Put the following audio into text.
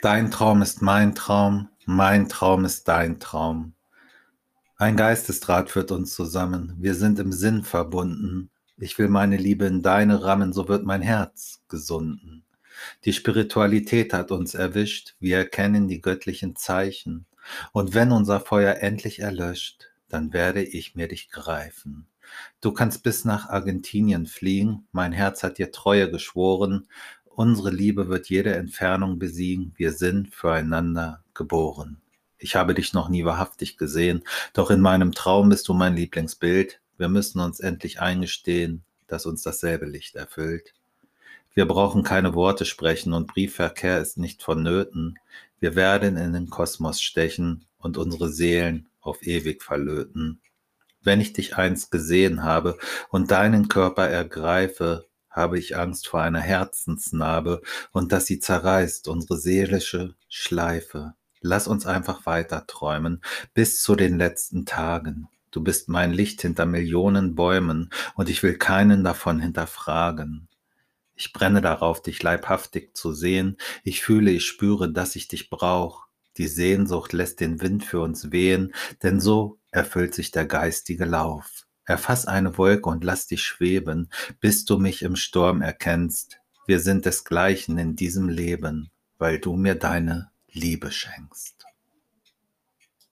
Dein Traum ist mein Traum, mein Traum ist dein Traum. Ein Geistesdraht führt uns zusammen, wir sind im Sinn verbunden. Ich will meine Liebe in deine rammen, so wird mein Herz gesunden. Die Spiritualität hat uns erwischt, wir erkennen die göttlichen Zeichen. Und wenn unser Feuer endlich erlöscht, dann werde ich mir dich greifen. Du kannst bis nach Argentinien fliegen, mein Herz hat dir Treue geschworen, Unsere Liebe wird jede Entfernung besiegen. Wir sind füreinander geboren. Ich habe dich noch nie wahrhaftig gesehen, doch in meinem Traum bist du mein Lieblingsbild. Wir müssen uns endlich eingestehen, dass uns dasselbe Licht erfüllt. Wir brauchen keine Worte sprechen und Briefverkehr ist nicht vonnöten. Wir werden in den Kosmos stechen und unsere Seelen auf ewig verlöten. Wenn ich dich einst gesehen habe und deinen Körper ergreife, habe ich Angst vor einer Herzensnarbe und dass sie zerreißt unsere seelische Schleife. Lass uns einfach weiter träumen bis zu den letzten Tagen. Du bist mein Licht hinter Millionen Bäumen und ich will keinen davon hinterfragen. Ich brenne darauf, dich leibhaftig zu sehen. Ich fühle, ich spüre, dass ich dich brauch. Die Sehnsucht lässt den Wind für uns wehen, denn so erfüllt sich der geistige Lauf. Erfass eine Wolke und lass dich schweben, bis du mich im Sturm erkennst. Wir sind desgleichen in diesem Leben, weil du mir deine Liebe schenkst.